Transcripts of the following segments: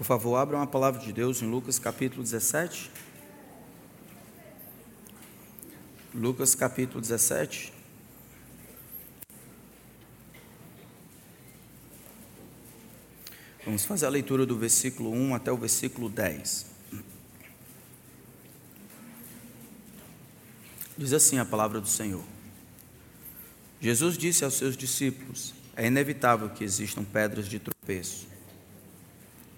Por favor, abram a palavra de Deus em Lucas capítulo 17. Lucas capítulo 17. Vamos fazer a leitura do versículo 1 até o versículo 10. Diz assim a palavra do Senhor. Jesus disse aos seus discípulos: É inevitável que existam pedras de tropeço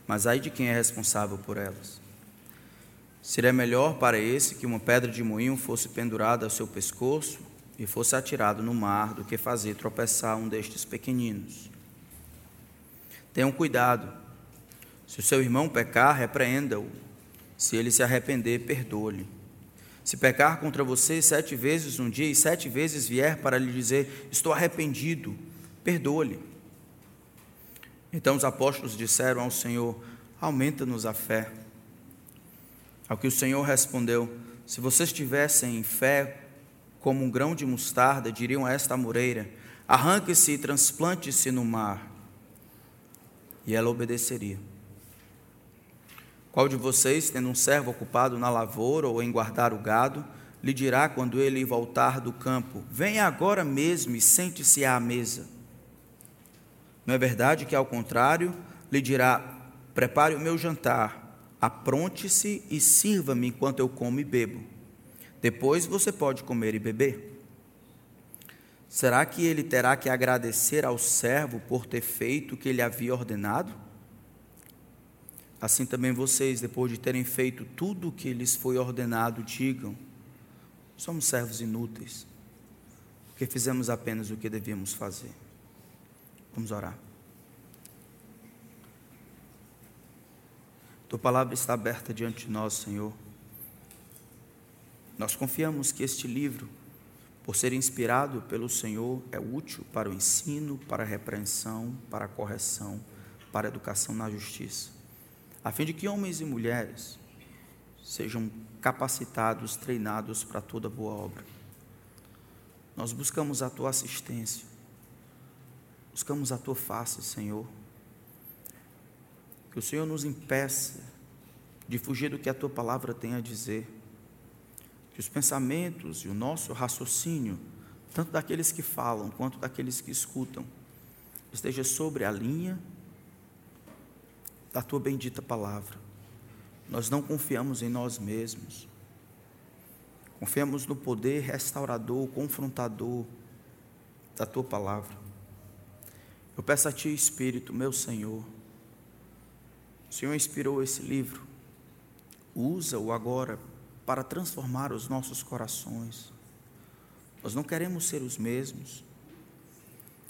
mas ai de quem é responsável por elas. Seria melhor para esse que uma pedra de moinho fosse pendurada ao seu pescoço e fosse atirado no mar do que fazer tropeçar um destes pequeninos. Tenham cuidado. Se o seu irmão pecar, repreenda-o. Se ele se arrepender, perdoe-lhe. Se pecar contra você sete vezes um dia e sete vezes vier para lhe dizer: Estou arrependido, perdoe-lhe. Então os apóstolos disseram ao Senhor: Aumenta-nos a fé. Ao que o Senhor respondeu: Se vocês tivessem fé como um grão de mostarda, diriam a esta amoreira: Arranque-se e transplante-se no mar. E ela obedeceria. Qual de vocês, tendo um servo ocupado na lavoura ou em guardar o gado, lhe dirá quando ele voltar do campo: Venha agora mesmo e sente-se à mesa? Não é verdade que, ao contrário, lhe dirá: Prepare o meu jantar, apronte-se e sirva-me enquanto eu como e bebo. Depois você pode comer e beber. Será que ele terá que agradecer ao servo por ter feito o que ele havia ordenado? Assim também vocês, depois de terem feito tudo o que lhes foi ordenado, digam: somos servos inúteis, porque fizemos apenas o que devíamos fazer. Vamos orar. Tua palavra está aberta diante de nós, Senhor. Nós confiamos que este livro, por ser inspirado pelo Senhor, é útil para o ensino, para a repreensão, para a correção, para a educação na justiça, a fim de que homens e mulheres sejam capacitados, treinados para toda boa obra. Nós buscamos a tua assistência, Buscamos a tua face, Senhor. Que o Senhor nos impeça de fugir do que a tua palavra tem a dizer. Que os pensamentos e o nosso raciocínio, tanto daqueles que falam quanto daqueles que escutam, esteja sobre a linha da tua bendita palavra. Nós não confiamos em nós mesmos. Confiamos no poder restaurador, confrontador da tua palavra. Eu peço a Ti, Espírito, meu Senhor. O Senhor inspirou esse livro. Usa-o agora para transformar os nossos corações. Nós não queremos ser os mesmos.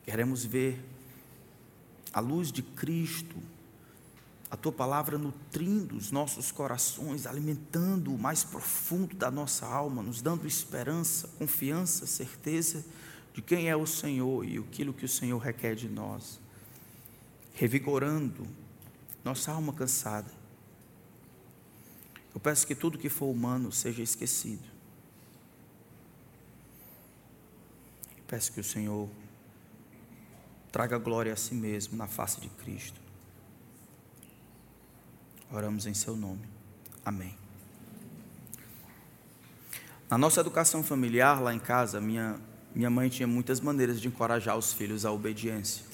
Queremos ver a luz de Cristo, a tua palavra nutrindo os nossos corações, alimentando o mais profundo da nossa alma, nos dando esperança, confiança, certeza de quem é o Senhor e aquilo que o Senhor requer de nós, revigorando nossa alma cansada. Eu peço que tudo que for humano seja esquecido. Eu peço que o Senhor traga glória a si mesmo na face de Cristo. Oramos em seu nome. Amém. Na nossa educação familiar, lá em casa, minha minha mãe tinha muitas maneiras de encorajar os filhos à obediência.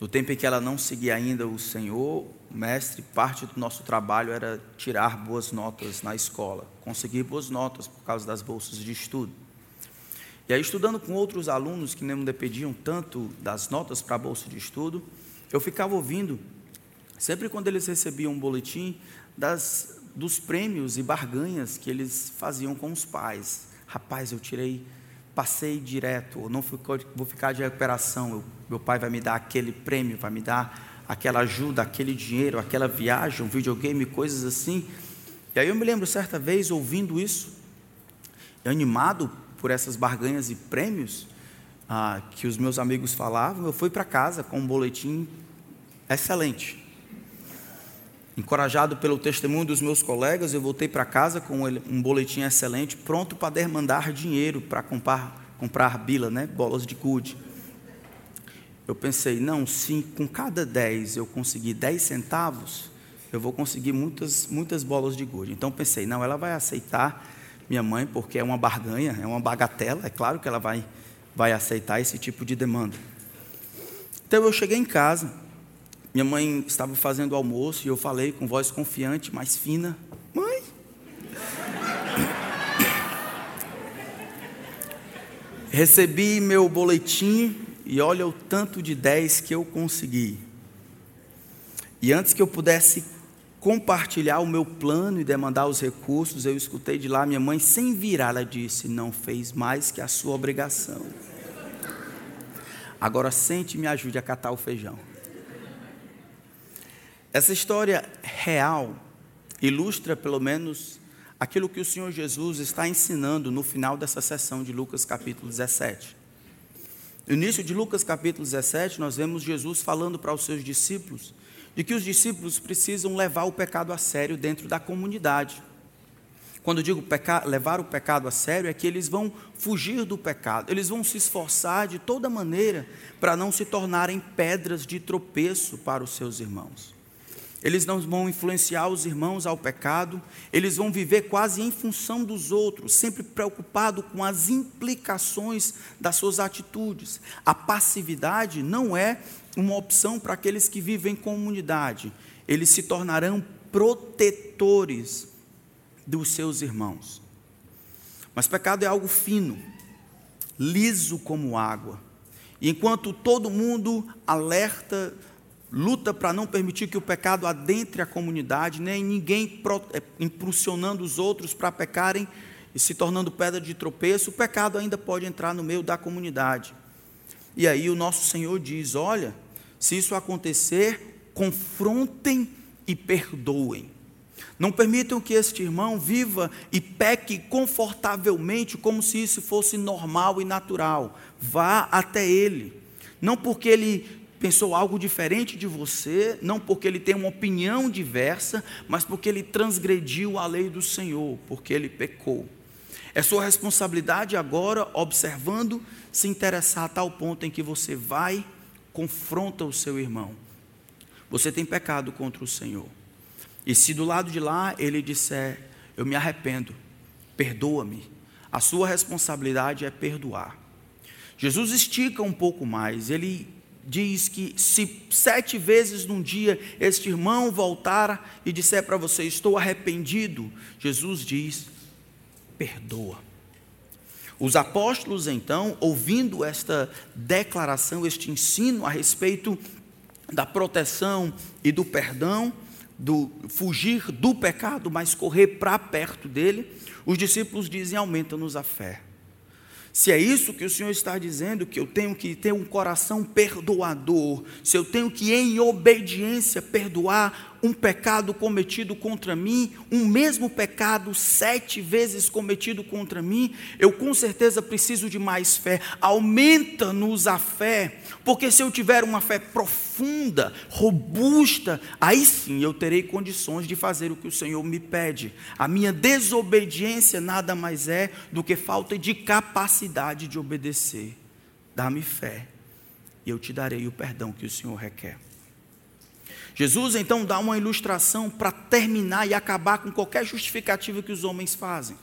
No tempo em que ela não seguia ainda o Senhor, mestre, parte do nosso trabalho era tirar boas notas na escola, conseguir boas notas por causa das bolsas de estudo. E aí, estudando com outros alunos que não depediam tanto das notas para a bolsa de estudo, eu ficava ouvindo, sempre quando eles recebiam um boletim, das, dos prêmios e barganhas que eles faziam com os pais. Rapaz, eu tirei passei direto, ou não vou ficar de recuperação, eu, meu pai vai me dar aquele prêmio, vai me dar aquela ajuda, aquele dinheiro, aquela viagem, um videogame, coisas assim. E aí eu me lembro certa vez ouvindo isso, animado por essas barganhas e prêmios ah, que os meus amigos falavam, eu fui para casa com um boletim excelente. Encorajado pelo testemunho dos meus colegas, eu voltei para casa com um boletim excelente, pronto para demandar dinheiro para comprar, comprar bila, né? bolas de gude. eu pensei, não, se com cada 10 eu conseguir 10 centavos, eu vou conseguir muitas, muitas bolas de gude. Então pensei, não, ela vai aceitar minha mãe, porque é uma barganha, é uma bagatela, é claro que ela vai, vai aceitar esse tipo de demanda. Então eu cheguei em casa, minha mãe estava fazendo o almoço e eu falei com voz confiante, mais fina: Mãe! Recebi meu boletim e olha o tanto de 10 que eu consegui. E antes que eu pudesse compartilhar o meu plano e demandar os recursos, eu escutei de lá minha mãe, sem virar, ela disse: Não fez mais que a sua obrigação. Agora sente e me ajude a catar o feijão. Essa história real ilustra, pelo menos, aquilo que o Senhor Jesus está ensinando no final dessa sessão de Lucas capítulo 17. No início de Lucas capítulo 17, nós vemos Jesus falando para os seus discípulos de que os discípulos precisam levar o pecado a sério dentro da comunidade. Quando digo levar o pecado a sério, é que eles vão fugir do pecado, eles vão se esforçar de toda maneira para não se tornarem pedras de tropeço para os seus irmãos. Eles não vão influenciar os irmãos ao pecado, eles vão viver quase em função dos outros, sempre preocupado com as implicações das suas atitudes. A passividade não é uma opção para aqueles que vivem em comunidade. Eles se tornarão protetores dos seus irmãos. Mas pecado é algo fino, liso como água. E enquanto todo mundo alerta, luta para não permitir que o pecado adentre a comunidade, nem ninguém é, impulsionando os outros para pecarem e se tornando pedra de tropeço, o pecado ainda pode entrar no meio da comunidade. E aí o nosso Senhor diz: olha, se isso acontecer, confrontem e perdoem. Não permitam que este irmão viva e peque confortavelmente, como se isso fosse normal e natural. Vá até ele. Não porque ele pensou algo diferente de você, não porque ele tem uma opinião diversa, mas porque ele transgrediu a lei do Senhor, porque ele pecou. É sua responsabilidade agora, observando, se interessar a tal ponto em que você vai confronta o seu irmão. Você tem pecado contra o Senhor. E se do lado de lá ele disser, eu me arrependo, perdoa-me, a sua responsabilidade é perdoar. Jesus estica um pouco mais, ele diz que se sete vezes num dia este irmão voltar e disser para você, estou arrependido, Jesus diz, perdoa. Os apóstolos, então, ouvindo esta declaração, este ensino a respeito da proteção e do perdão, do fugir do pecado, mas correr para perto dele, os discípulos dizem: aumenta-nos a fé. Se é isso que o Senhor está dizendo, que eu tenho que ter um coração perdoador, se eu tenho que, em obediência, perdoar um pecado cometido contra mim, um mesmo pecado sete vezes cometido contra mim, eu com certeza preciso de mais fé. Aumenta-nos a fé, porque se eu tiver uma fé profunda, robusta, aí sim eu terei condições de fazer o que o Senhor me pede. A minha desobediência nada mais é do que falta de capacidade de obedecer. Dá-me fé, e eu te darei o perdão que o Senhor requer. Jesus então dá uma ilustração para terminar e acabar com qualquer justificativa que os homens fazem.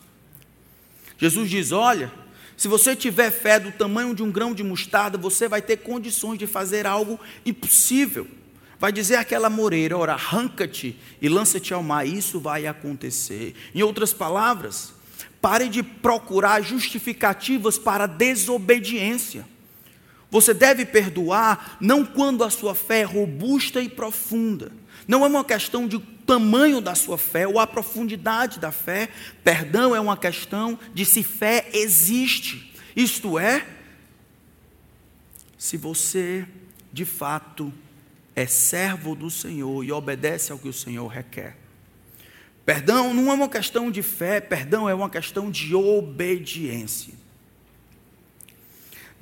Jesus diz: Olha, se você tiver fé do tamanho de um grão de mostarda, você vai ter condições de fazer algo impossível. Vai dizer aquela moreira: ora, arranca-te e lança-te ao mar, isso vai acontecer. Em outras palavras, pare de procurar justificativas para desobediência. Você deve perdoar não quando a sua fé é robusta e profunda. Não é uma questão de tamanho da sua fé ou a profundidade da fé. Perdão é uma questão de se fé existe. Isto é, se você de fato é servo do Senhor e obedece ao que o Senhor requer. Perdão não é uma questão de fé, perdão é uma questão de obediência.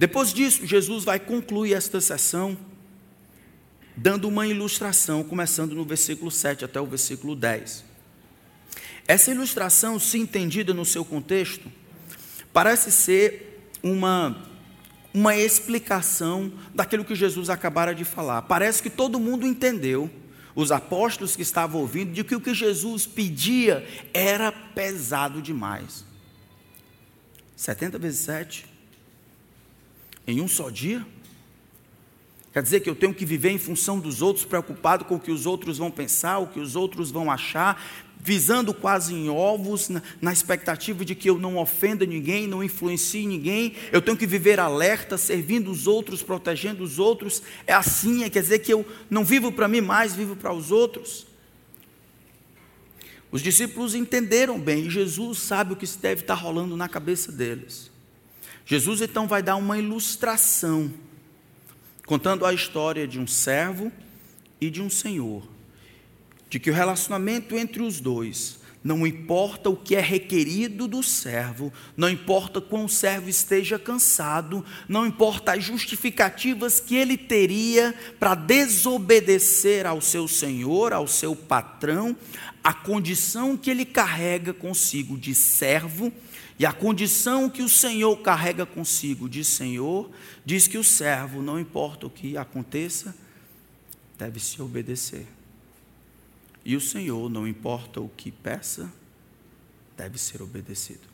Depois disso, Jesus vai concluir esta sessão dando uma ilustração, começando no versículo 7 até o versículo 10. Essa ilustração, se entendida no seu contexto, parece ser uma uma explicação daquilo que Jesus acabara de falar. Parece que todo mundo entendeu, os apóstolos que estavam ouvindo, de que o que Jesus pedia era pesado demais. 70 vezes 7 em um só dia? Quer dizer que eu tenho que viver em função dos outros, preocupado com o que os outros vão pensar, o que os outros vão achar, visando quase em ovos, na, na, expectativa de que eu não ofenda ninguém, não influencie ninguém. Eu tenho que viver alerta, servindo os outros, protegendo os outros. É assim, é, quer dizer que eu não vivo para mim mais, vivo para os outros. Os discípulos entenderam bem, e Jesus sabe o que deve estar rolando na cabeça deles. Jesus então vai dar uma ilustração contando a história de um servo e de um senhor, de que o relacionamento entre os dois não importa o que é requerido do servo, não importa quão o servo esteja cansado, não importa as justificativas que ele teria para desobedecer ao seu senhor, ao seu patrão, a condição que ele carrega consigo de servo e a condição que o Senhor carrega consigo de Senhor, diz que o servo, não importa o que aconteça, deve se obedecer. E o Senhor, não importa o que peça, deve ser obedecido.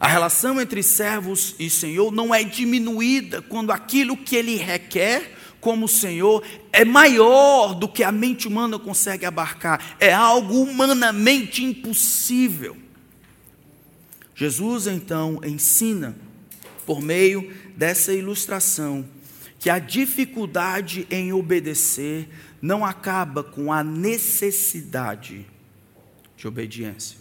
A relação entre servos e Senhor não é diminuída quando aquilo que ele requer como Senhor é maior do que a mente humana consegue abarcar, é algo humanamente impossível. Jesus então ensina, por meio dessa ilustração, que a dificuldade em obedecer não acaba com a necessidade de obediência.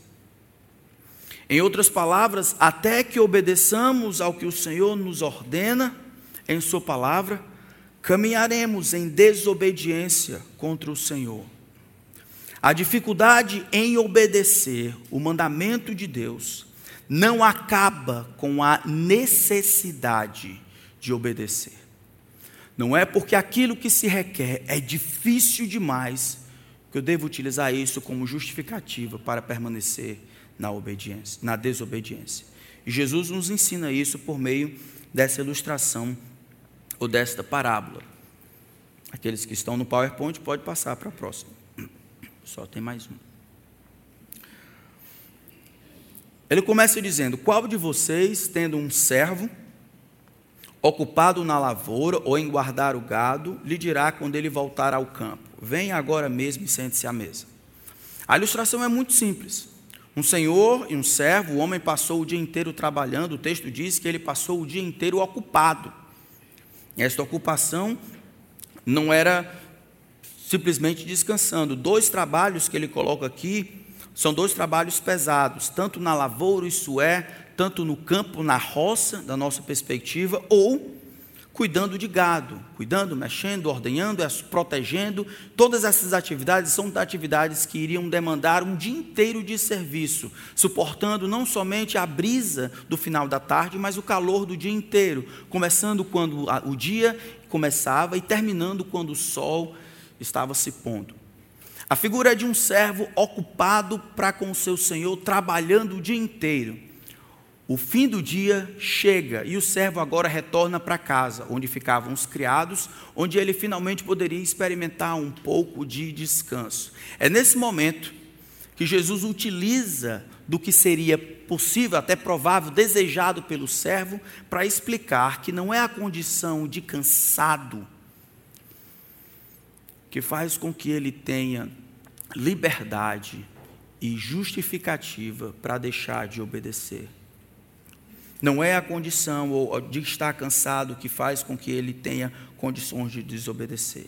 Em outras palavras, até que obedeçamos ao que o Senhor nos ordena em Sua palavra, caminharemos em desobediência contra o Senhor. A dificuldade em obedecer o mandamento de Deus não acaba com a necessidade de obedecer. Não é porque aquilo que se requer é difícil demais que eu devo utilizar isso como justificativa para permanecer na obediência, na desobediência. E Jesus nos ensina isso por meio dessa ilustração ou desta parábola. Aqueles que estão no PowerPoint pode passar para a próxima. Só tem mais um. Ele começa dizendo: Qual de vocês, tendo um servo, ocupado na lavoura ou em guardar o gado, lhe dirá quando ele voltar ao campo: Venha agora mesmo e sente-se à mesa. A ilustração é muito simples. Um senhor e um servo, o homem passou o dia inteiro trabalhando, o texto diz que ele passou o dia inteiro ocupado. Esta ocupação não era simplesmente descansando. Dois trabalhos que ele coloca aqui são dois trabalhos pesados, tanto na lavoura, isso é, tanto no campo, na roça, da nossa perspectiva, ou cuidando de gado, cuidando, mexendo, ordenhando, protegendo. Todas essas atividades são atividades que iriam demandar um dia inteiro de serviço, suportando não somente a brisa do final da tarde, mas o calor do dia inteiro, começando quando o dia começava e terminando quando o sol estava se pondo. A figura é de um servo ocupado para com o seu senhor, trabalhando o dia inteiro. O fim do dia chega e o servo agora retorna para casa, onde ficavam os criados, onde ele finalmente poderia experimentar um pouco de descanso. É nesse momento que Jesus utiliza do que seria possível, até provável, desejado pelo servo, para explicar que não é a condição de cansado que faz com que ele tenha liberdade e justificativa para deixar de obedecer. Não é a condição ou de estar cansado que faz com que ele tenha condições de desobedecer.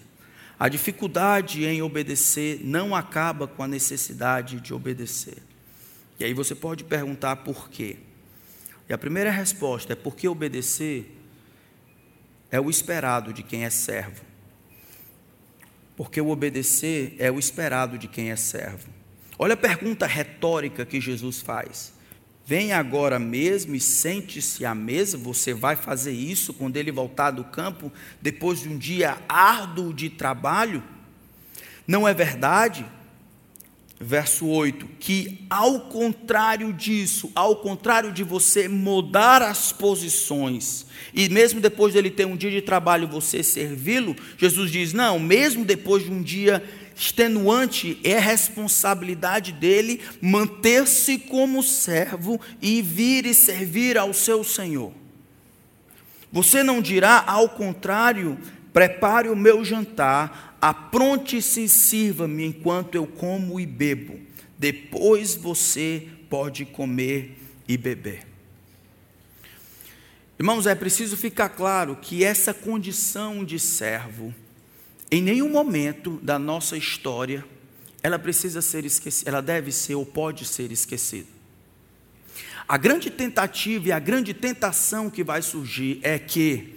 A dificuldade em obedecer não acaba com a necessidade de obedecer. E aí você pode perguntar por quê. E a primeira resposta é porque obedecer é o esperado de quem é servo. Porque o obedecer é o esperado de quem é servo. Olha a pergunta retórica que Jesus faz. Venha agora mesmo e sente-se à mesa. Você vai fazer isso quando ele voltar do campo, depois de um dia árduo de trabalho? Não é verdade verso 8, que ao contrário disso, ao contrário de você mudar as posições, e mesmo depois dele ter um dia de trabalho você servi-lo, Jesus diz: não, mesmo depois de um dia extenuante, é responsabilidade dele manter-se como servo e vir e servir ao seu Senhor. Você não dirá, ao contrário, prepare o meu jantar, apronte-se e sirva-me enquanto eu como e bebo. Depois você pode comer e beber. Irmãos, é preciso ficar claro que essa condição de servo, em nenhum momento da nossa história, ela precisa ser esquecida, ela deve ser ou pode ser esquecida. A grande tentativa e a grande tentação que vai surgir é que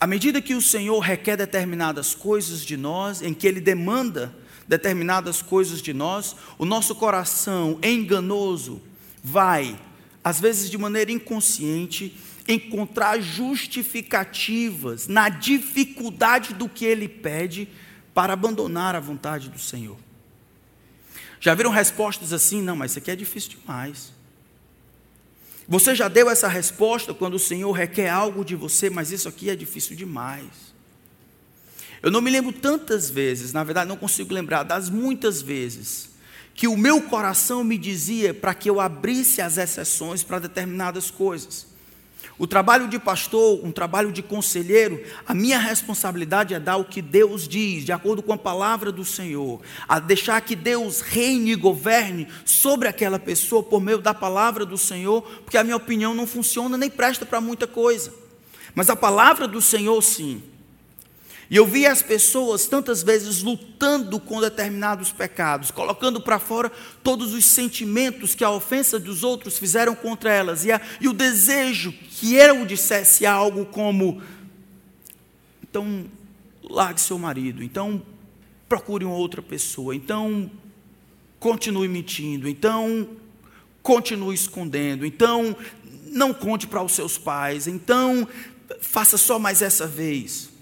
à medida que o Senhor requer determinadas coisas de nós, em que Ele demanda determinadas coisas de nós, o nosso coração enganoso vai, às vezes de maneira inconsciente, encontrar justificativas na dificuldade do que Ele pede para abandonar a vontade do Senhor. Já viram respostas assim? Não, mas isso aqui é difícil demais. Você já deu essa resposta quando o Senhor requer algo de você, mas isso aqui é difícil demais. Eu não me lembro tantas vezes, na verdade não consigo lembrar das muitas vezes, que o meu coração me dizia para que eu abrisse as exceções para determinadas coisas. O trabalho de pastor, um trabalho de conselheiro, a minha responsabilidade é dar o que Deus diz, de acordo com a palavra do Senhor, a deixar que Deus reine e governe sobre aquela pessoa por meio da palavra do Senhor, porque a minha opinião não funciona nem presta para muita coisa. Mas a palavra do Senhor sim. E eu vi as pessoas tantas vezes lutando com determinados pecados, colocando para fora todos os sentimentos que a ofensa dos outros fizeram contra elas, e, a, e o desejo que eu dissesse algo como: então largue seu marido, então procure uma outra pessoa, então continue mentindo, então continue escondendo, então não conte para os seus pais, então faça só mais essa vez.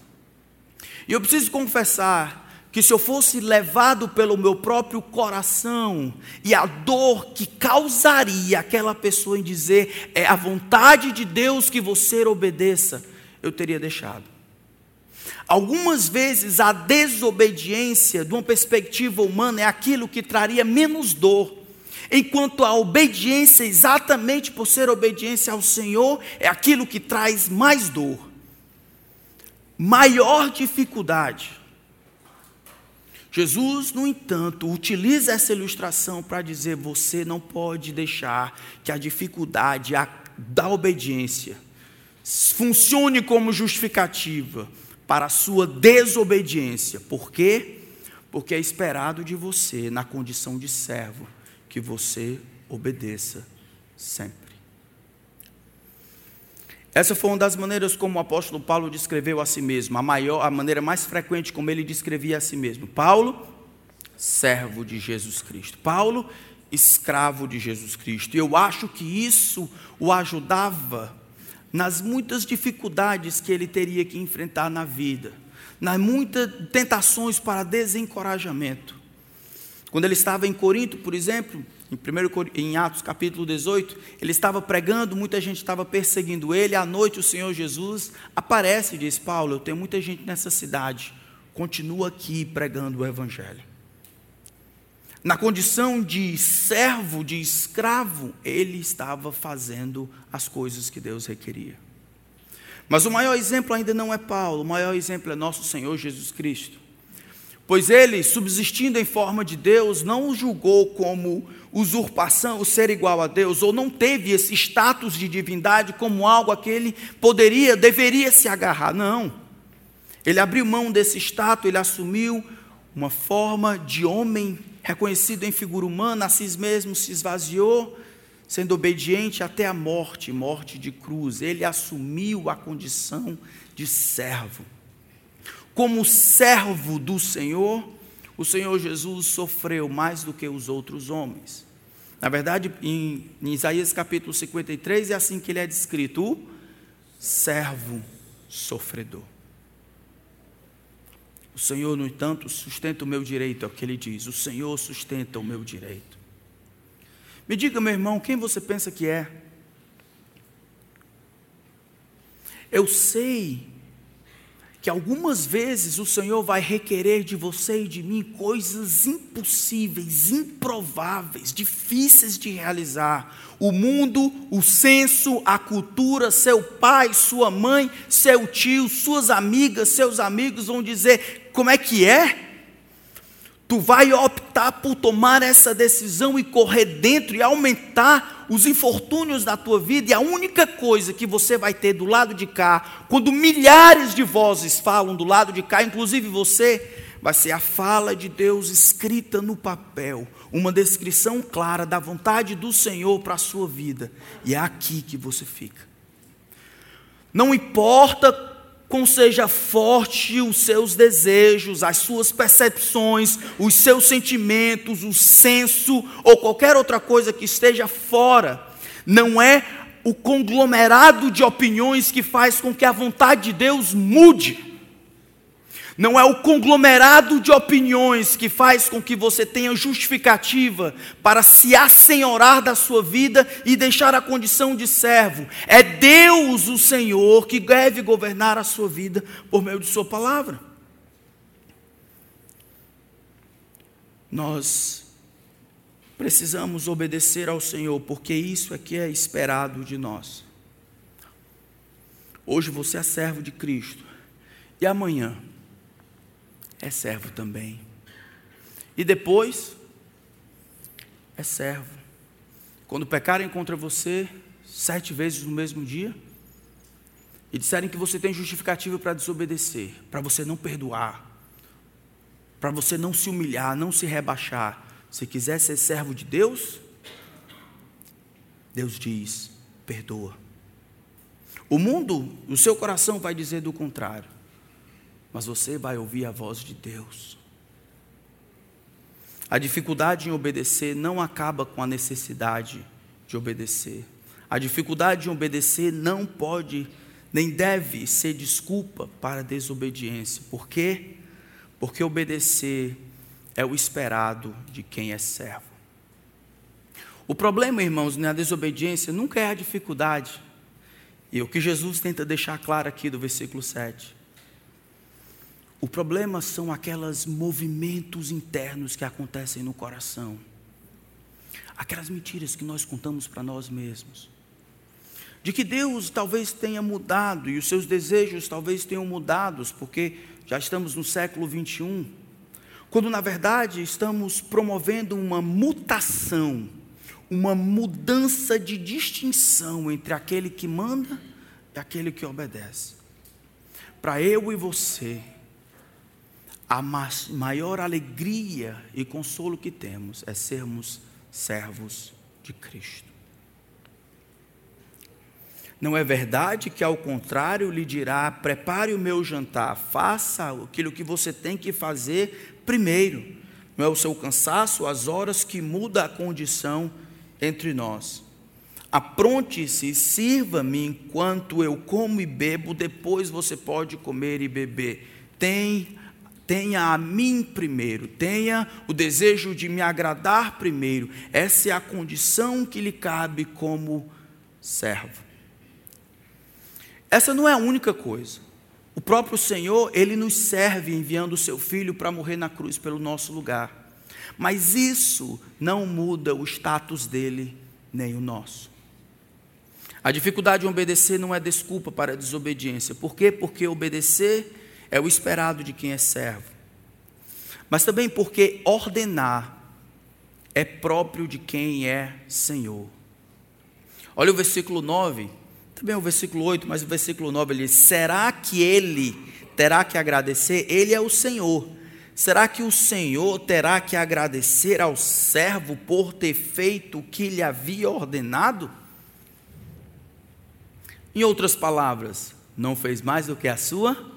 E eu preciso confessar que se eu fosse levado pelo meu próprio coração e a dor que causaria aquela pessoa em dizer é a vontade de Deus que você obedeça, eu teria deixado. Algumas vezes a desobediência, de uma perspectiva humana, é aquilo que traria menos dor, enquanto a obediência, exatamente por ser obediência ao Senhor, é aquilo que traz mais dor maior dificuldade. Jesus, no entanto, utiliza essa ilustração para dizer: você não pode deixar que a dificuldade da obediência funcione como justificativa para a sua desobediência. Por quê? Porque é esperado de você, na condição de servo, que você obedeça sempre. Essa foi uma das maneiras como o apóstolo Paulo descreveu a si mesmo, a maior, a maneira mais frequente como ele descrevia a si mesmo. Paulo, servo de Jesus Cristo. Paulo, escravo de Jesus Cristo. E eu acho que isso o ajudava nas muitas dificuldades que ele teria que enfrentar na vida, nas muitas tentações para desencorajamento. Quando ele estava em Corinto, por exemplo, em, em Atos capítulo 18, ele estava pregando, muita gente estava perseguindo ele. À noite, o Senhor Jesus aparece e diz: Paulo, eu tenho muita gente nessa cidade, continua aqui pregando o Evangelho. Na condição de servo, de escravo, ele estava fazendo as coisas que Deus requeria. Mas o maior exemplo ainda não é Paulo, o maior exemplo é nosso Senhor Jesus Cristo. Pois ele, subsistindo em forma de Deus, não o julgou como usurpação, o ser igual a Deus, ou não teve esse status de divindade como algo a que ele poderia, deveria se agarrar. Não. Ele abriu mão desse status, ele assumiu uma forma de homem reconhecido em figura humana, a si mesmo se esvaziou, sendo obediente até a morte, morte de cruz. Ele assumiu a condição de servo como servo do Senhor, o Senhor Jesus sofreu mais do que os outros homens. Na verdade, em, Isaías capítulo 53 é assim que ele é descrito: o servo sofredor. O Senhor, no entanto, sustenta o meu direito, é o que ele diz. O Senhor sustenta o meu direito. Me diga, meu irmão, quem você pensa que é? Eu sei que algumas vezes o Senhor vai requerer de você e de mim coisas impossíveis, improváveis, difíceis de realizar. O mundo, o senso, a cultura, seu pai, sua mãe, seu tio, suas amigas, seus amigos vão dizer: como é que é? Tu vai optar por tomar essa decisão e correr dentro e aumentar os infortúnios da tua vida, e a única coisa que você vai ter do lado de cá, quando milhares de vozes falam do lado de cá, inclusive você, vai ser a fala de Deus escrita no papel, uma descrição clara da vontade do Senhor para a sua vida, e é aqui que você fica. Não importa quão seja forte os seus desejos, as suas percepções, os seus sentimentos, o senso ou qualquer outra coisa que esteja fora, não é o conglomerado de opiniões que faz com que a vontade de Deus mude. Não é o conglomerado de opiniões que faz com que você tenha justificativa para se assenhorar da sua vida e deixar a condição de servo. É Deus, o Senhor, que deve governar a sua vida por meio de Sua palavra. Nós precisamos obedecer ao Senhor, porque isso é que é esperado de nós. Hoje você é servo de Cristo, e amanhã é servo também. E depois, é servo. Quando pecarem contra você sete vezes no mesmo dia, e disserem que você tem justificativa para desobedecer, para você não perdoar, para você não se humilhar, não se rebaixar, se quiser ser servo de Deus, Deus diz: perdoa. O mundo, o seu coração vai dizer do contrário mas você vai ouvir a voz de Deus. A dificuldade em obedecer não acaba com a necessidade de obedecer. A dificuldade em obedecer não pode nem deve ser desculpa para a desobediência. Por quê? Porque obedecer é o esperado de quem é servo. O problema, irmãos, na desobediência nunca é a dificuldade. E o que Jesus tenta deixar claro aqui do versículo 7 o problema são aqueles movimentos internos que acontecem no coração. Aquelas mentiras que nós contamos para nós mesmos. De que Deus talvez tenha mudado e os seus desejos talvez tenham mudados, porque já estamos no século 21, quando na verdade estamos promovendo uma mutação, uma mudança de distinção entre aquele que manda e aquele que obedece. Para eu e você, a maior alegria e consolo que temos é sermos servos de Cristo. Não é verdade que, ao contrário, lhe dirá: prepare o meu jantar, faça aquilo que você tem que fazer primeiro. Não é o seu cansaço, as horas que muda a condição entre nós. Apronte-se e sirva-me enquanto eu como e bebo, depois você pode comer e beber. Tem Tenha a mim primeiro, tenha o desejo de me agradar primeiro. Essa é a condição que lhe cabe como servo. Essa não é a única coisa. O próprio Senhor, ele nos serve enviando o seu filho para morrer na cruz pelo nosso lugar. Mas isso não muda o status dele nem o nosso. A dificuldade de obedecer não é desculpa para a desobediência. Por quê? Porque obedecer é o esperado de quem é servo. Mas também porque ordenar é próprio de quem é Senhor. Olha o versículo 9, também o versículo 8, mas o versículo 9 ele diz: Será que ele terá que agradecer? Ele é o Senhor. Será que o Senhor terá que agradecer ao servo por ter feito o que lhe havia ordenado? Em outras palavras, não fez mais do que a sua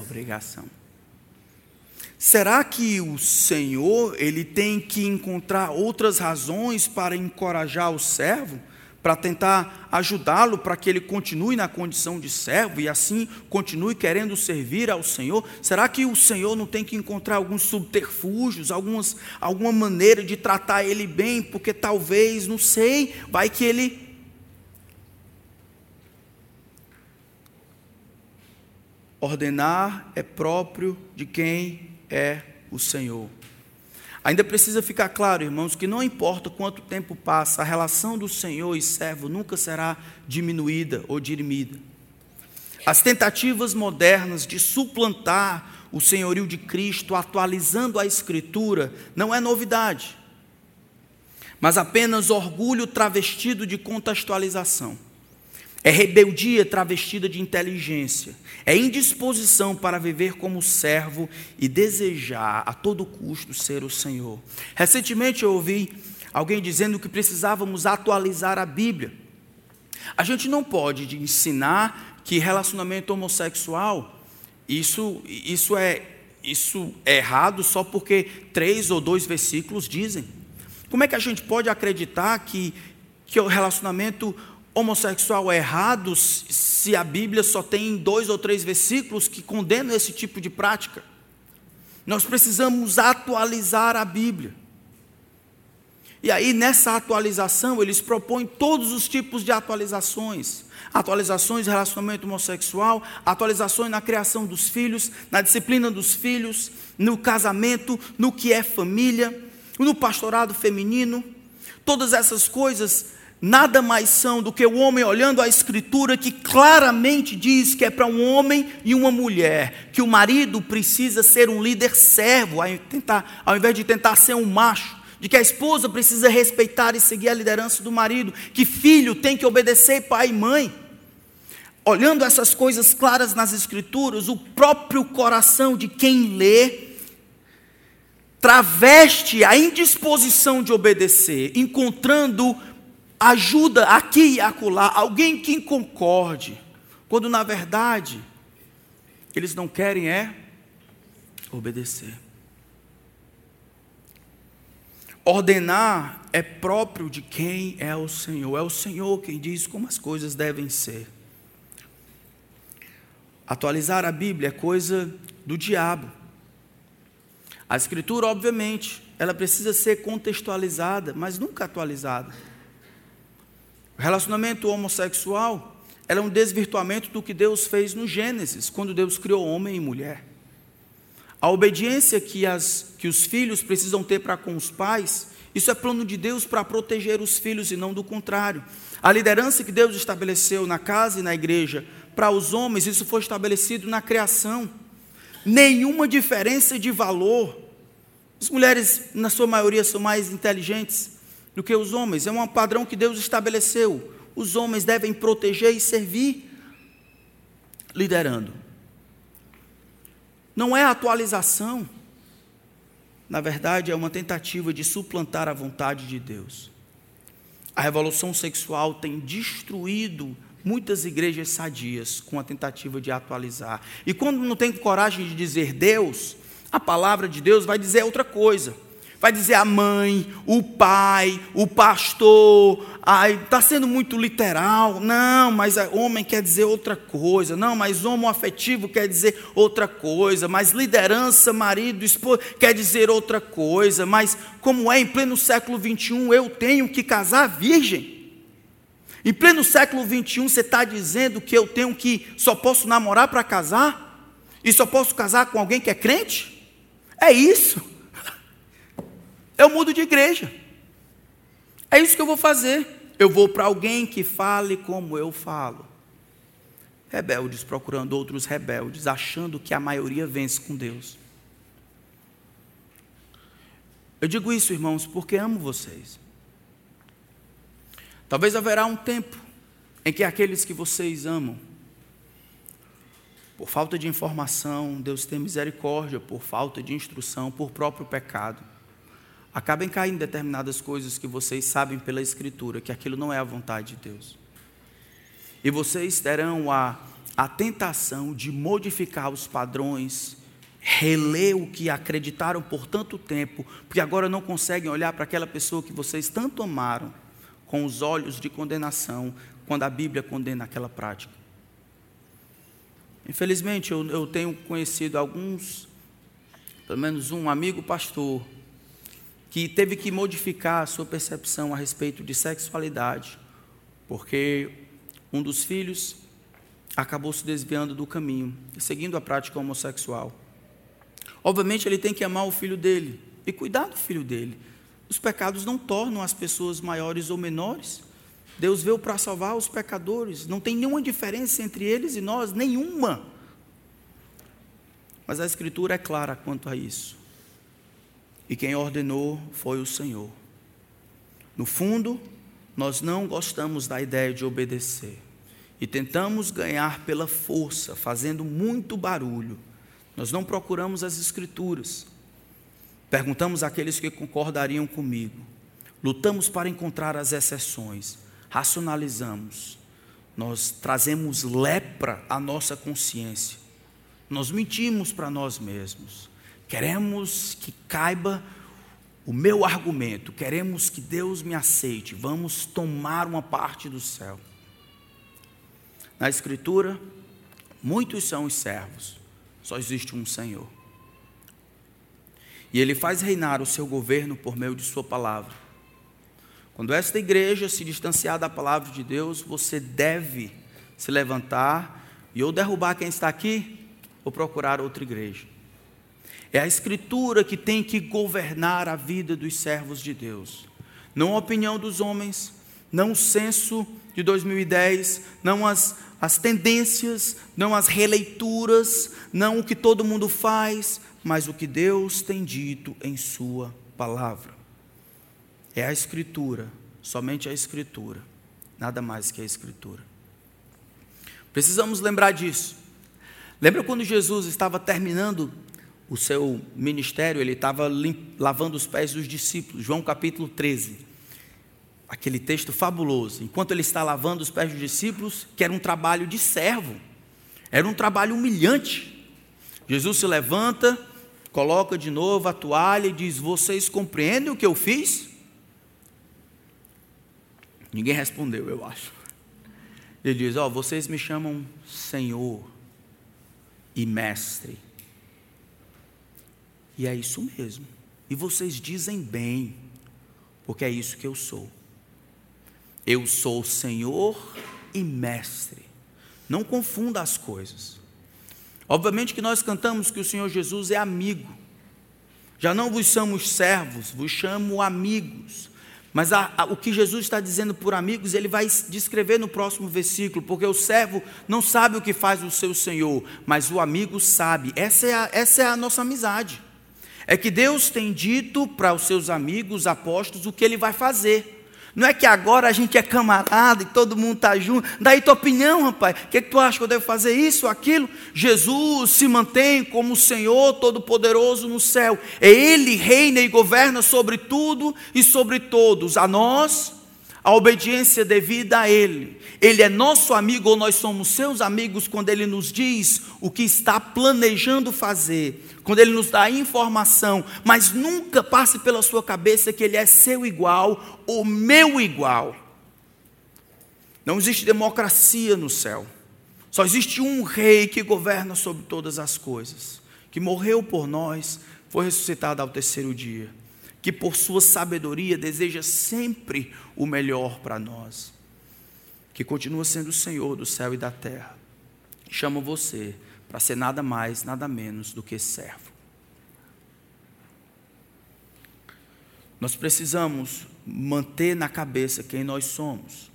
obrigação. Será que o Senhor ele tem que encontrar outras razões para encorajar o servo para tentar ajudá-lo para que ele continue na condição de servo e assim continue querendo servir ao Senhor? Será que o Senhor não tem que encontrar alguns subterfúgios, algumas, alguma maneira de tratar ele bem? Porque talvez, não sei, vai que ele. Ordenar é próprio de quem é o Senhor. Ainda precisa ficar claro, irmãos, que não importa quanto tempo passa, a relação do Senhor e servo nunca será diminuída ou dirimida. As tentativas modernas de suplantar o senhorio de Cristo, atualizando a Escritura, não é novidade, mas apenas orgulho travestido de contextualização. É rebeldia travestida de inteligência. É indisposição para viver como servo e desejar a todo custo ser o Senhor. Recentemente eu ouvi alguém dizendo que precisávamos atualizar a Bíblia. A gente não pode ensinar que relacionamento homossexual isso, isso, é, isso é errado só porque três ou dois versículos dizem. Como é que a gente pode acreditar que, que o relacionamento homossexual é errado se a Bíblia só tem dois ou três versículos que condenam esse tipo de prática. Nós precisamos atualizar a Bíblia. E aí, nessa atualização, eles propõem todos os tipos de atualizações: atualizações de relacionamento homossexual, atualizações na criação dos filhos, na disciplina dos filhos, no casamento, no que é família, no pastorado feminino. Todas essas coisas nada mais são do que o homem olhando a Escritura que claramente diz que é para um homem e uma mulher, que o marido precisa ser um líder servo, ao, invés de tentar ser um macho, de que a esposa precisa respeitar e seguir a liderança do marido, que filho tem que obedecer pai e mãe. Olhando essas coisas claras nas Escrituras, o próprio coração de quem lê traveste a indisposição de obedecer, encontrando ajuda aqui e acolá, alguém que concorde, quando na verdade eles não querem é obedecer. Ordenar é próprio de quem é o Senhor, é o Senhor quem diz como as coisas devem ser. Atualizar a Bíblia é coisa do diabo. A Escritura, obviamente, ela precisa ser contextualizada, mas nunca atualizada. O relacionamento homossexual é um desvirtuamento do que Deus fez no Gênesis, quando Deus criou homem e mulher. A obediência que, as, que os filhos precisam ter para com os pais, isso é plano de Deus para proteger os filhos e não do contrário. A liderança que Deus estabeleceu na casa e na igreja para os homens, isso foi estabelecido na criação. Nenhuma diferença de valor. As mulheres, na sua maioria, são mais inteligentes do que os homens. É um padrão que Deus estabeleceu. Os homens devem proteger e servir liderando. Não é atualização. Na verdade, é uma tentativa de suplantar a vontade de Deus. A revolução sexual tem destruído muitas igrejas sadias com a tentativa de atualizar. E quando não tem coragem de dizer Deus, a palavra de Deus vai dizer outra coisa vai dizer a mãe, o pai, o pastor, está sendo muito literal. Não, mas homem quer dizer outra coisa. Não, mas homoafetivo quer dizer outra coisa. Mas liderança, marido, esposa, quer dizer outra coisa. Mas como é em pleno século 21, eu tenho que casar virgem. Em pleno século 21, você está dizendo que eu tenho que só posso namorar para casar? E só posso casar com alguém que é crente? É isso. Eu mudo de igreja. É isso que eu vou fazer. Eu vou para alguém que fale como eu falo. Rebeldes procurando outros rebeldes, achando que a maioria vence com Deus. Eu digo isso, irmãos, porque amo vocês. Talvez haverá um tempo em que aqueles que vocês amam, por falta de informação, Deus tem misericórdia, por falta de instrução, por próprio pecado, acabem caindo determinadas coisas que vocês sabem pela Escritura, que aquilo não é a vontade de Deus. E vocês terão a, a tentação de modificar os padrões, reler o que acreditaram por tanto tempo, porque agora não conseguem olhar para aquela pessoa que vocês tanto amaram com os olhos de condenação quando a Bíblia condena aquela prática. Infelizmente, eu, eu tenho conhecido alguns, pelo menos um amigo pastor, que teve que modificar a sua percepção a respeito de sexualidade, porque um dos filhos acabou se desviando do caminho seguindo a prática homossexual. Obviamente, ele tem que amar o filho dele e cuidar do filho dele. Os pecados não tornam as pessoas maiores ou menores. Deus veio para salvar os pecadores. Não tem nenhuma diferença entre eles e nós, nenhuma. Mas a Escritura é clara quanto a isso. E quem ordenou foi o Senhor. No fundo, nós não gostamos da ideia de obedecer. E tentamos ganhar pela força, fazendo muito barulho. Nós não procuramos as Escrituras. Perguntamos àqueles que concordariam comigo. Lutamos para encontrar as exceções. Racionalizamos. Nós trazemos lepra à nossa consciência. Nós mentimos para nós mesmos. Queremos que caiba o meu argumento. Queremos que Deus me aceite. Vamos tomar uma parte do céu. Na Escritura, muitos são os servos, só existe um Senhor. E ele faz reinar o seu governo por meio de sua palavra. Quando esta igreja se distanciar da palavra de Deus, você deve se levantar e ou derrubar quem está aqui, ou procurar outra igreja. É a Escritura que tem que governar a vida dos servos de Deus, não a opinião dos homens, não o censo de 2010, não as, as tendências, não as releituras, não o que todo mundo faz, mas o que Deus tem dito em Sua palavra. É a Escritura, somente a Escritura, nada mais que a Escritura. Precisamos lembrar disso. Lembra quando Jesus estava terminando o seu ministério, ele estava lavando os pés dos discípulos, João capítulo 13. Aquele texto fabuloso. Enquanto ele está lavando os pés dos discípulos, que era um trabalho de servo, era um trabalho humilhante. Jesus se levanta, coloca de novo a toalha e diz: Vocês compreendem o que eu fiz? Ninguém respondeu, eu acho. Ele diz: Ó, oh, vocês me chamam Senhor e Mestre. E é isso mesmo. E vocês dizem bem, porque é isso que eu sou. Eu sou Senhor e Mestre. Não confunda as coisas. Obviamente que nós cantamos que o Senhor Jesus é amigo. Já não vos somos servos, vos chamo amigos. Mas a, a, o que Jesus está dizendo por amigos, ele vai descrever no próximo versículo, porque o servo não sabe o que faz o seu Senhor, mas o amigo sabe. Essa é a, essa é a nossa amizade. É que Deus tem dito para os seus amigos, apóstolos, o que ele vai fazer. Não é que agora a gente é camarada e todo mundo está junto. Daí tua opinião, rapaz. O que, é que tu acha que eu devo fazer isso, aquilo? Jesus se mantém como o Senhor Todo-Poderoso no céu. É Ele reina e governa sobre tudo e sobre todos. A nós, a obediência devida a Ele. Ele é nosso amigo ou nós somos seus amigos quando Ele nos diz o que está planejando fazer quando Ele nos dá informação, mas nunca passe pela sua cabeça que Ele é seu igual ou meu igual. Não existe democracia no céu. Só existe um rei que governa sobre todas as coisas, que morreu por nós, foi ressuscitado ao terceiro dia, que por sua sabedoria deseja sempre o melhor para nós, que continua sendo o Senhor do céu e da terra. Chama você para ser nada mais, nada menos do que servo. Nós precisamos manter na cabeça quem nós somos.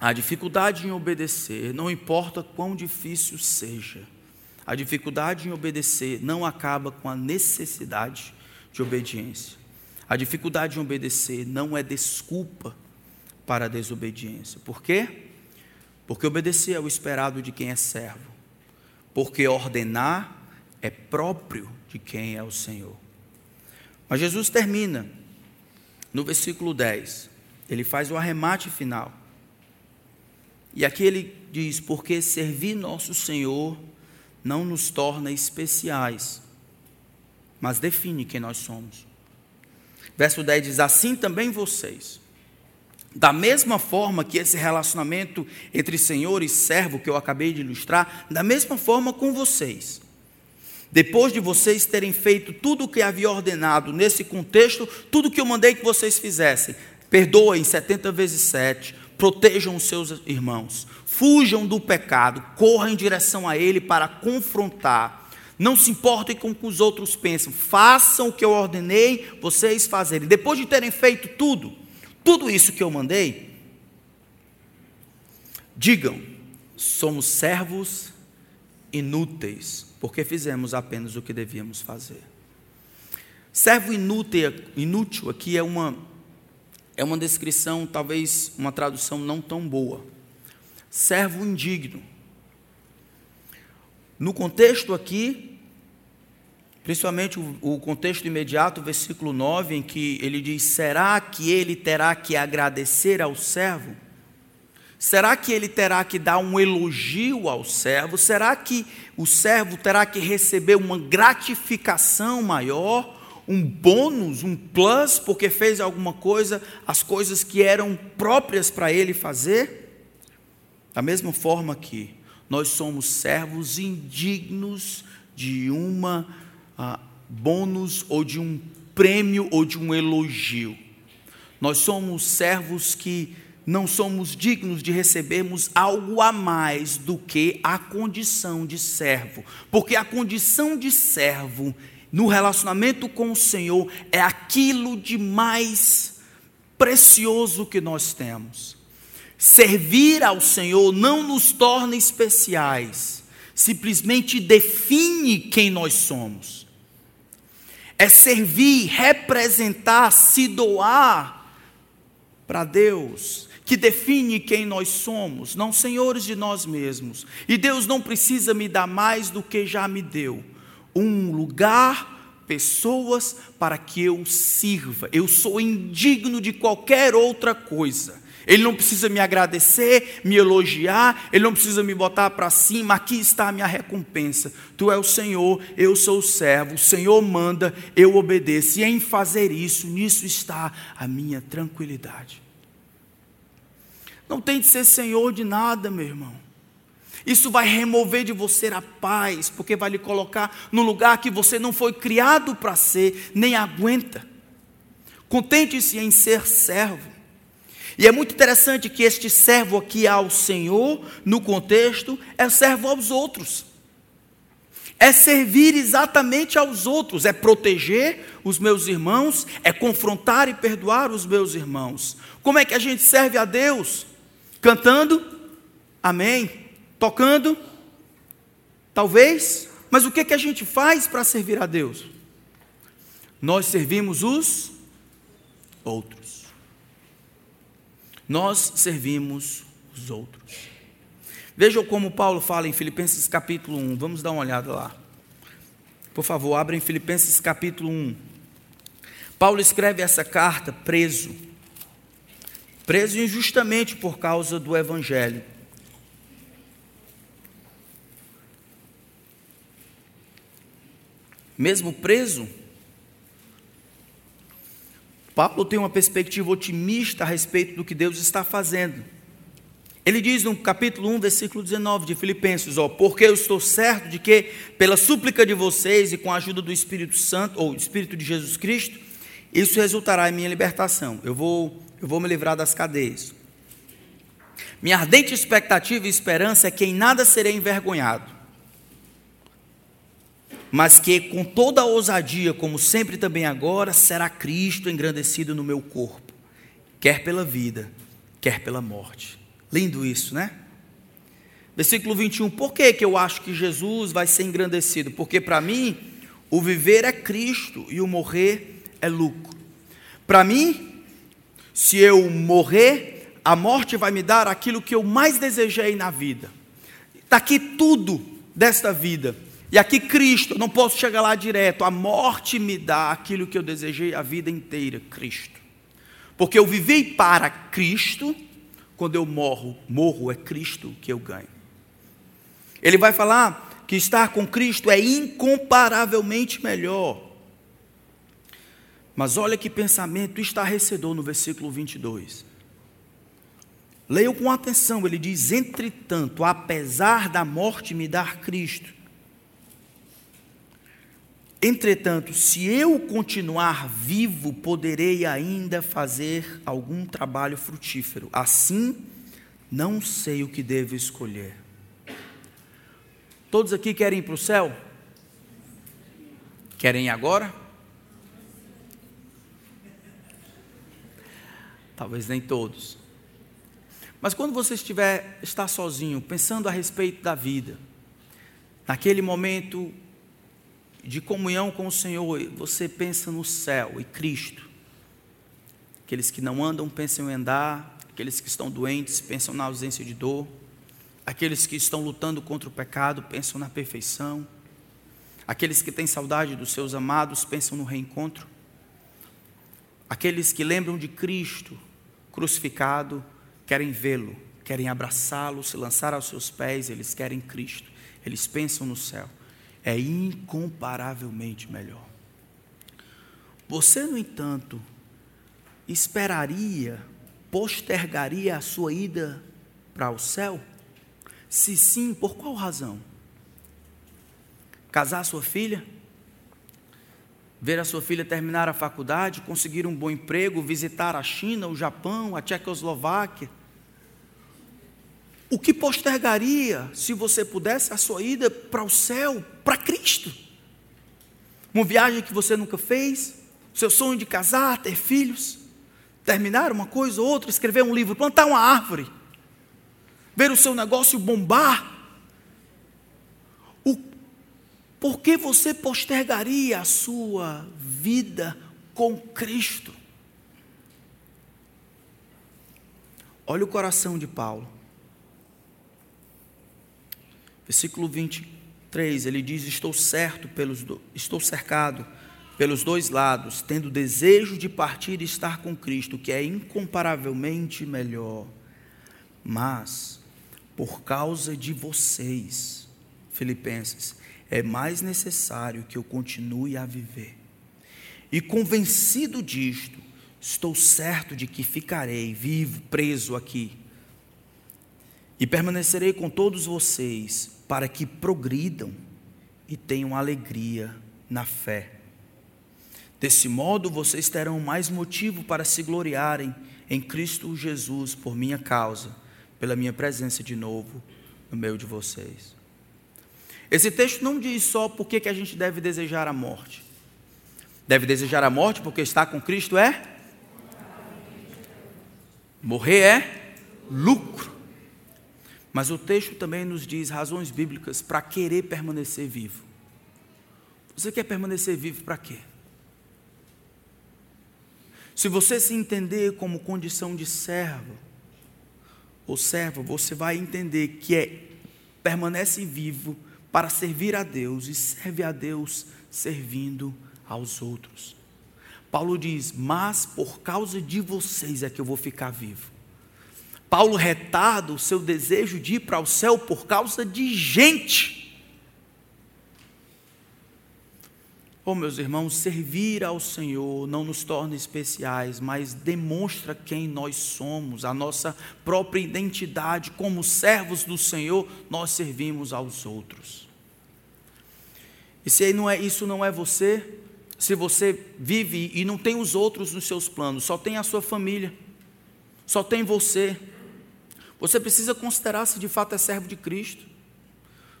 A dificuldade em obedecer, não importa quão difícil seja, a dificuldade em obedecer não acaba com a necessidade de obediência. A dificuldade em obedecer não é desculpa para a desobediência. Por quê? Porque obedecer é o esperado de quem é servo porque ordenar é próprio de quem é o Senhor. Mas Jesus termina no versículo 10, ele faz o arremate final. E aqui ele diz: Porque servir nosso Senhor não nos torna especiais, mas define quem nós somos. Verso 10 diz: Assim também vocês, Da mesma forma que esse relacionamento entre senhor e servo que eu acabei de ilustrar, da mesma forma com vocês. Depois de vocês terem feito tudo o que havia ordenado nesse contexto, tudo que eu mandei que vocês fizessem, perdoem 70 vezes 7, protejam os seus irmãos, fujam do pecado, corram em direção a ele para confrontar. Não se importem com o que os outros pensam, façam o que eu ordenei vocês fazerem. Depois de terem feito tudo, tudo isso que eu mandei, digam: somos servos inúteis, porque fizemos apenas o que devíamos fazer. Servo inútil, inútil aqui é uma, é uma descrição, talvez uma tradução não tão boa. Servo indigno. No contexto aqui, principalmente o, o contexto imediato, versículo 9, em que ele diz: Será que ele terá que agradecer ao servo? Será que ele terá que dar um elogio ao servo? Será que o servo terá que receber uma gratificação maior, um bônus, um plus, porque fez alguma coisa, as coisas que eram próprias para ele fazer? Da mesma forma que nós somos servos indignos de uma uh, bônus ou de um prêmio ou de um elogio. Nós somos servos que não somos dignos de recebermos algo a mais do que a condição de servo, porque a condição de servo no relacionamento com o Senhor é aquilo de mais precioso que nós temos. Servir ao Senhor não nos torna especiais, simplesmente define quem nós somos. É servir, representar, se doar para Deus, que define quem nós somos, não senhores de nós mesmos. E Deus não precisa me dar mais do que já me deu. Um lugar, pessoas para que eu sirva. Eu sou indigno de qualquer outra coisa. Ele não precisa me agradecer, me elogiar, ele não precisa me botar para cima. Aqui está a minha recompensa. Tu é o Senhor, eu sou o servo. O Senhor manda, eu obedeço. E em fazer isso, nisso está a minha tranquilidade. Não tem de ser senhor de nada, meu irmão. Isso vai remover de você a paz, porque vai lhe colocar no lugar que você não foi criado para ser, nem aguenta. Contente-se em ser servo. E é muito interessante que este servo aqui ao Senhor, no contexto, é servo aos outros. É servir exatamente aos outros, é proteger os meus irmãos, é confrontar e perdoar os meus irmãos. Como é que a gente serve a Deus? Cantando? Amém. Tocando? Talvez. Mas o que, que a gente faz para servir a Deus? Nós servimos os outros. Nós servimos os outros. Vejam como Paulo fala em Filipenses capítulo 1. Vamos dar uma olhada lá. Por favor, abra em Filipenses capítulo 1. Paulo escreve essa carta preso preso injustamente por causa do Evangelho. Mesmo preso, Paulo tem uma perspectiva otimista a respeito do que Deus está fazendo. Ele diz no capítulo 1, versículo 19 de Filipenses: ó, Porque eu estou certo de que, pela súplica de vocês e com a ajuda do Espírito Santo, ou Espírito de Jesus Cristo, isso resultará em minha libertação. Eu vou eu vou me livrar das cadeias. Minha ardente expectativa e esperança é que em nada serei envergonhado, mas que com toda a ousadia, como sempre também agora, será Cristo engrandecido no meu corpo, quer pela vida, quer pela morte. Lindo isso, né? Versículo 21, por que, que eu acho que Jesus vai ser engrandecido? Porque para mim, o viver é Cristo e o morrer é lucro. Para mim, se eu morrer, a morte vai me dar aquilo que eu mais desejei na vida. Está aqui tudo desta vida. E aqui Cristo, não posso chegar lá direto. A morte me dá aquilo que eu desejei a vida inteira, Cristo. Porque eu vivi para Cristo, quando eu morro, morro é Cristo que eu ganho. Ele vai falar que estar com Cristo é incomparavelmente melhor. Mas olha que pensamento estarrecedor no versículo 22. Leiam com atenção, ele diz: entretanto, apesar da morte me dar Cristo. Entretanto, se eu continuar vivo, poderei ainda fazer algum trabalho frutífero. Assim, não sei o que devo escolher. Todos aqui querem ir para o céu? Querem ir agora? Talvez nem todos. Mas quando você estiver está sozinho, pensando a respeito da vida, naquele momento de comunhão com o Senhor, você pensa no céu e Cristo. Aqueles que não andam pensam em andar, aqueles que estão doentes pensam na ausência de dor, aqueles que estão lutando contra o pecado pensam na perfeição, aqueles que têm saudade dos seus amados pensam no reencontro, aqueles que lembram de Cristo crucificado querem vê-lo, querem abraçá-lo, se lançar aos seus pés, eles querem Cristo, eles pensam no céu. É incomparavelmente melhor. Você, no entanto, esperaria, postergaria a sua ida para o céu? Se sim, por qual razão? Casar sua filha? ver a sua filha terminar a faculdade, conseguir um bom emprego, visitar a China, o Japão, a Tchecoslováquia. O que postergaria, se você pudesse, a sua ida para o céu, para Cristo? Uma viagem que você nunca fez, seu sonho de casar, ter filhos, terminar uma coisa ou outra, escrever um livro, plantar uma árvore, ver o seu negócio bombar. O, por que você postergaria a sua vida com Cristo? Olha o coração de Paulo. Versículo 23, ele diz: Estou certo pelos do... estou cercado pelos dois lados, tendo desejo de partir e estar com Cristo, que é incomparavelmente melhor. Mas por causa de vocês, Filipenses, é mais necessário que eu continue a viver. E convencido disto, estou certo de que ficarei vivo, preso aqui. E permanecerei com todos vocês para que progridam e tenham alegria na fé. Desse modo, vocês terão mais motivo para se gloriarem em Cristo Jesus por minha causa, pela minha presença de novo no meio de vocês. Esse texto não diz só por que a gente deve desejar a morte. Deve desejar a morte porque estar com Cristo é? Morrer é lucro. Mas o texto também nos diz razões bíblicas para querer permanecer vivo. Você quer permanecer vivo para quê? Se você se entender como condição de servo ou servo, você vai entender que é permanece vivo para servir a Deus e serve a Deus servindo aos outros. Paulo diz: "Mas por causa de vocês é que eu vou ficar vivo". Paulo retarda o seu desejo de ir para o céu por causa de gente. Oh, meus irmãos, servir ao Senhor não nos torna especiais, mas demonstra quem nós somos, a nossa própria identidade. Como servos do Senhor, nós servimos aos outros. E se não é, isso não é você, se você vive e não tem os outros nos seus planos, só tem a sua família, só tem você, você precisa considerar se de fato é servo de Cristo.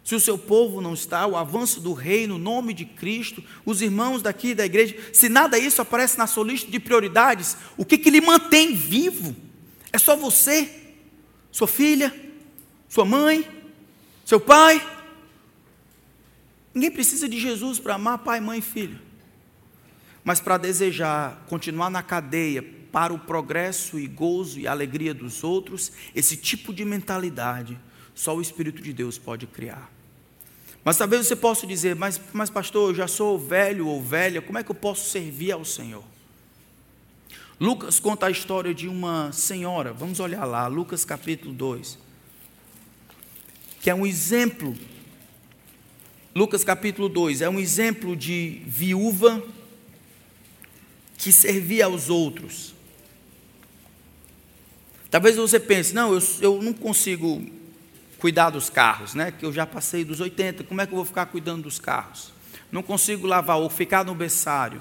Se o seu povo não está, o avanço do reino, o nome de Cristo, os irmãos daqui da igreja, se nada disso aparece na sua lista de prioridades, o que, que lhe mantém vivo? É só você, sua filha, sua mãe, seu pai. Ninguém precisa de Jesus para amar pai, mãe e filho. Mas para desejar continuar na cadeia, para o progresso e gozo e alegria dos outros, esse tipo de mentalidade só o Espírito de Deus pode criar. Mas talvez você possa dizer, mas, mas pastor, eu já sou velho ou velha, como é que eu posso servir ao Senhor? Lucas conta a história de uma senhora, vamos olhar lá, Lucas capítulo 2, que é um exemplo, Lucas capítulo 2, é um exemplo de viúva que servia aos outros. Talvez você pense, não, eu, eu não consigo cuidar dos carros, né? Que eu já passei dos 80, como é que eu vou ficar cuidando dos carros? Não consigo lavar ou ficar no berçário.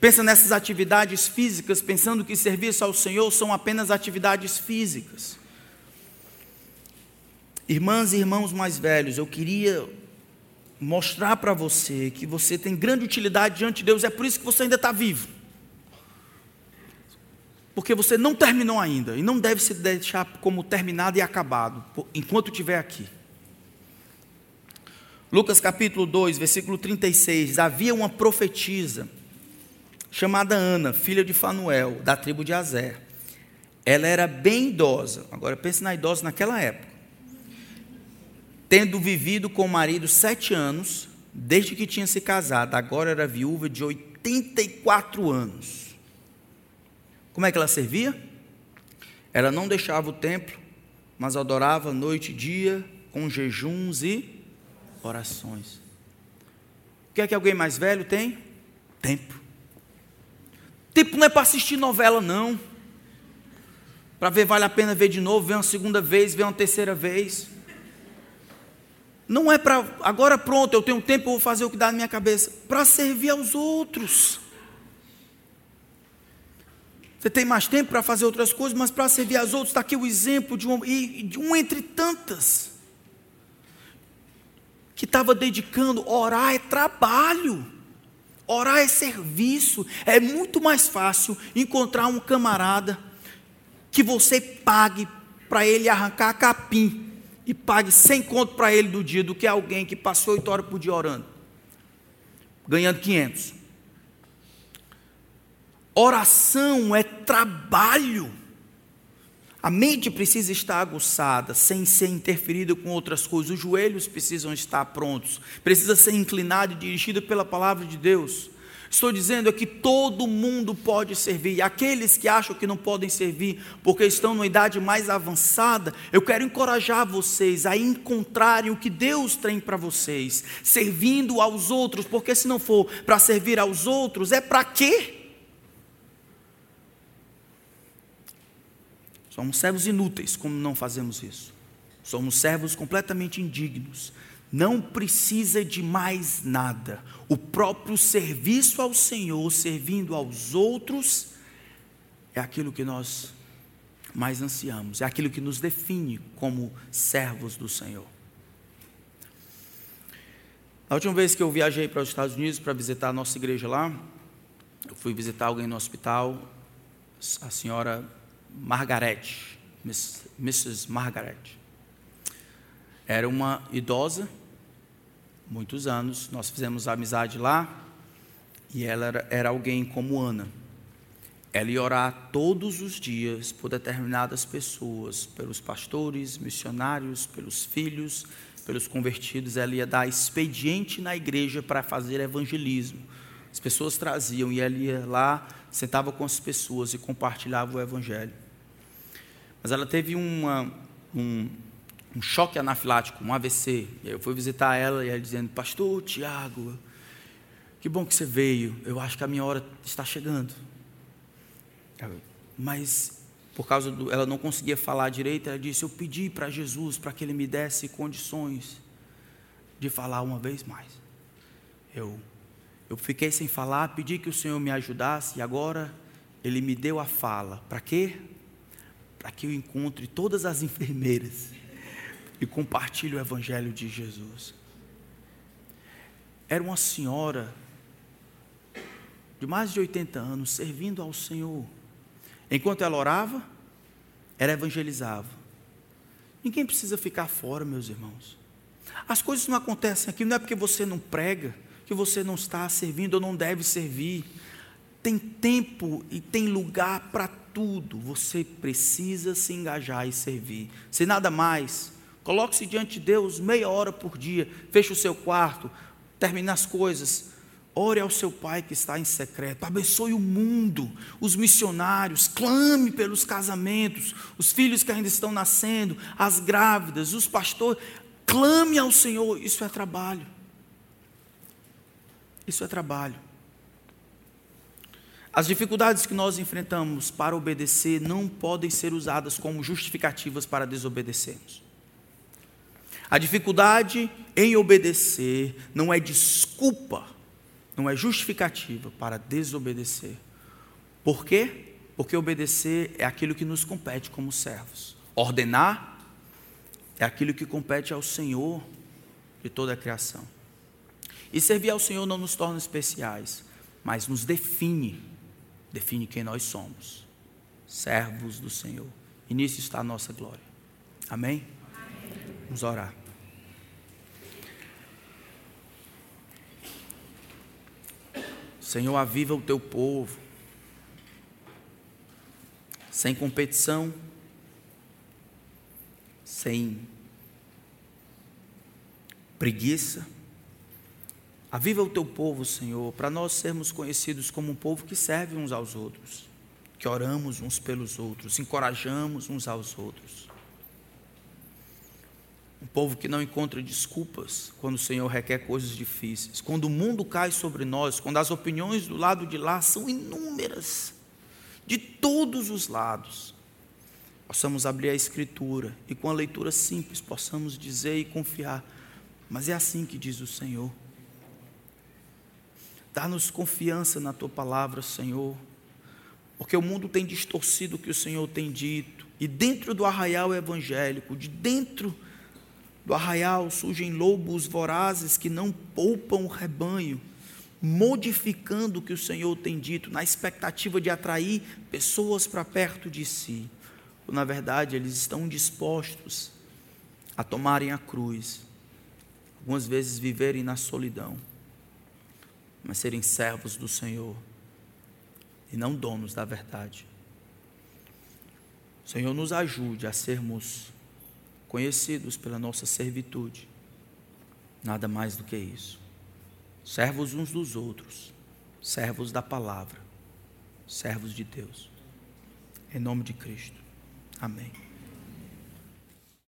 Pensa nessas atividades físicas, pensando que serviço ao Senhor são apenas atividades físicas. Irmãs e irmãos mais velhos, eu queria mostrar para você que você tem grande utilidade diante de Deus, é por isso que você ainda está vivo. Porque você não terminou ainda, e não deve se deixar como terminado e acabado, enquanto estiver aqui. Lucas capítulo 2, versículo 36. Havia uma profetisa chamada Ana, filha de Fanuel, da tribo de Azer. Ela era bem idosa. Agora pense na idosa naquela época tendo vivido com o marido sete anos, desde que tinha se casado, agora era viúva de 84 anos. Como é que ela servia? Ela não deixava o templo, mas adorava noite e dia com jejuns e orações. O que é que alguém mais velho tem? Tempo. Tempo não é para assistir novela, não. Para ver, vale a pena ver de novo, ver uma segunda vez, ver uma terceira vez. Não é para, agora pronto, eu tenho tempo, eu vou fazer o que dá na minha cabeça. Para servir aos outros. Você tem mais tempo para fazer outras coisas, mas para servir aos outros, está aqui o exemplo de um, de um entre tantas. Que estava dedicando, orar é trabalho. Orar é serviço. É muito mais fácil encontrar um camarada que você pague para ele arrancar capim e pague 100 conto para ele do dia do que alguém que passou 8 horas por dia orando, ganhando 500. Oração é trabalho. A mente precisa estar aguçada, sem ser interferida com outras coisas. Os joelhos precisam estar prontos. Precisa ser inclinado e dirigido pela palavra de Deus. Estou dizendo é que todo mundo pode servir. Aqueles que acham que não podem servir porque estão numa idade mais avançada, eu quero encorajar vocês a encontrarem o que Deus tem para vocês, servindo aos outros, porque se não for para servir aos outros, é para quê? Somos servos inúteis como não fazemos isso. Somos servos completamente indignos não precisa de mais nada. O próprio serviço ao Senhor, servindo aos outros, é aquilo que nós mais ansiamos, é aquilo que nos define como servos do Senhor. A última vez que eu viajei para os Estados Unidos para visitar a nossa igreja lá, eu fui visitar alguém no hospital, a senhora Margaret, Mrs. Margaret. Era uma idosa muitos anos, nós fizemos amizade lá, e ela era, era alguém como Ana. Ela ia orar todos os dias por determinadas pessoas, pelos pastores, missionários, pelos filhos, pelos convertidos. Ela ia dar expediente na igreja para fazer evangelismo. As pessoas traziam e ela ia lá, sentava com as pessoas e compartilhava o evangelho. Mas ela teve uma, um, um choque anafilático, um AVC. E eu fui visitar ela e ela dizendo: Pastor Tiago, que bom que você veio. Eu acho que a minha hora está chegando. Mas por causa do, ela não conseguia falar direito, ela disse: Eu pedi para Jesus para que ele me desse condições de falar uma vez mais. Eu eu fiquei sem falar, pedi que o Senhor me ajudasse e agora ele me deu a fala. Para quê? Para que eu encontre todas as enfermeiras e compartilhe o Evangelho de Jesus. Era uma senhora de mais de 80 anos servindo ao Senhor. Enquanto ela orava, ela evangelizava. Ninguém precisa ficar fora, meus irmãos. As coisas não acontecem aqui, não é porque você não prega, que você não está servindo ou não deve servir. Tem tempo e tem lugar para tudo. Você precisa se engajar e servir. Se nada mais, Coloque-se diante de Deus meia hora por dia. Feche o seu quarto. Termine as coisas. Ore ao seu Pai que está em secreto. Abençoe o mundo, os missionários. Clame pelos casamentos, os filhos que ainda estão nascendo, as grávidas, os pastores. Clame ao Senhor. Isso é trabalho. Isso é trabalho. As dificuldades que nós enfrentamos para obedecer não podem ser usadas como justificativas para desobedecermos. A dificuldade em obedecer não é desculpa, não é justificativa para desobedecer. Por quê? Porque obedecer é aquilo que nos compete como servos. Ordenar é aquilo que compete ao Senhor de toda a criação. E servir ao Senhor não nos torna especiais, mas nos define define quem nós somos, servos do Senhor. E nisso está a nossa glória. Amém? Amém. Vamos orar. Senhor, aviva o teu povo, sem competição, sem preguiça Aviva o teu povo, Senhor, para nós sermos conhecidos como um povo que serve uns aos outros, que oramos uns pelos outros, encorajamos uns aos outros. Um povo que não encontra desculpas quando o Senhor requer coisas difíceis. Quando o mundo cai sobre nós, quando as opiniões do lado de lá são inúmeras, de todos os lados, possamos abrir a Escritura e com a leitura simples possamos dizer e confiar: mas é assim que diz o Senhor. Dá-nos confiança na tua palavra, Senhor, porque o mundo tem distorcido o que o Senhor tem dito, e dentro do arraial evangélico, de dentro do arraial surgem lobos vorazes que não poupam o rebanho, modificando o que o Senhor tem dito, na expectativa de atrair pessoas para perto de si. Na verdade, eles estão dispostos a tomarem a cruz, algumas vezes viverem na solidão mas serem servos do Senhor e não donos da verdade. Senhor nos ajude a sermos conhecidos pela nossa servitude, nada mais do que isso. Servos uns dos outros, servos da palavra, servos de Deus. Em nome de Cristo. Amém.